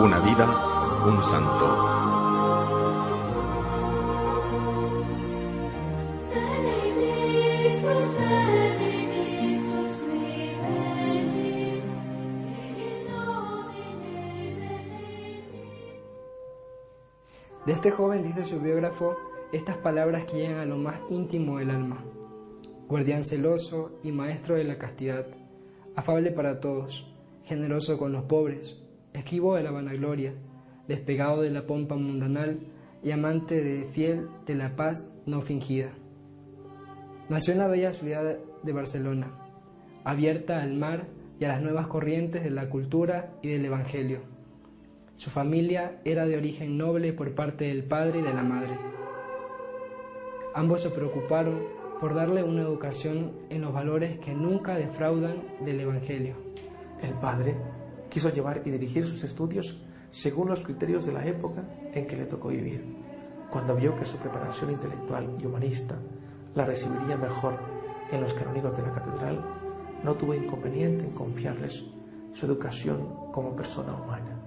Una vida, un santo. De este joven dice su biógrafo estas palabras que llegan a lo más íntimo del alma. Guardián celoso y maestro de la castidad, afable para todos, generoso con los pobres, esquivo de la vanagloria, despegado de la pompa mundanal y amante de fiel de la paz no fingida. Nació en la bella ciudad de Barcelona, abierta al mar y a las nuevas corrientes de la cultura y del Evangelio. Su familia era de origen noble por parte del padre y de la madre. Ambos se preocuparon por darle una educación en los valores que nunca defraudan del Evangelio. El padre quiso llevar y dirigir sus estudios según los criterios de la época en que le tocó vivir. Cuando vio que su preparación intelectual y humanista la recibiría mejor en los canónigos de la catedral, no tuvo inconveniente en confiarles su educación como persona humana.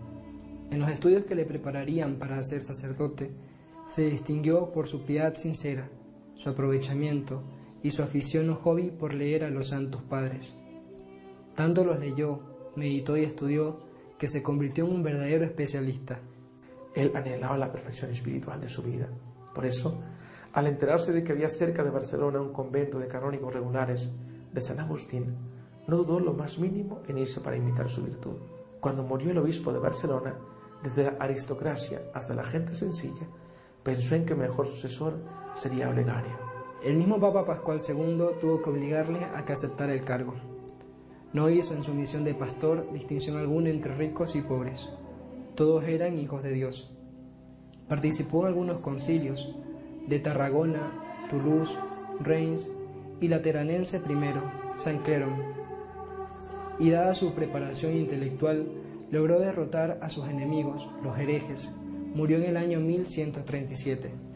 En los estudios que le prepararían para ser sacerdote, se distinguió por su piedad sincera, su aprovechamiento y su afición o hobby por leer a los santos padres. Tanto los leyó, meditó y estudió que se convirtió en un verdadero especialista. Él anhelaba la perfección espiritual de su vida. Por eso, al enterarse de que había cerca de Barcelona un convento de canónigos regulares de San Agustín, no dudó lo más mínimo en irse para imitar su virtud. Cuando murió el obispo de Barcelona, desde la aristocracia hasta la gente sencilla, pensó en que mejor sucesor sería Olegario. El mismo Papa Pascual II tuvo que obligarle a que aceptara el cargo. No hizo en su misión de pastor distinción alguna entre ricos y pobres. Todos eran hijos de Dios. Participó en algunos concilios de Tarragona, Toulouse, Reims y Lateranense I, San Cleron. Y dada su preparación intelectual, logró derrotar a sus enemigos, los herejes. Murió en el año 1137.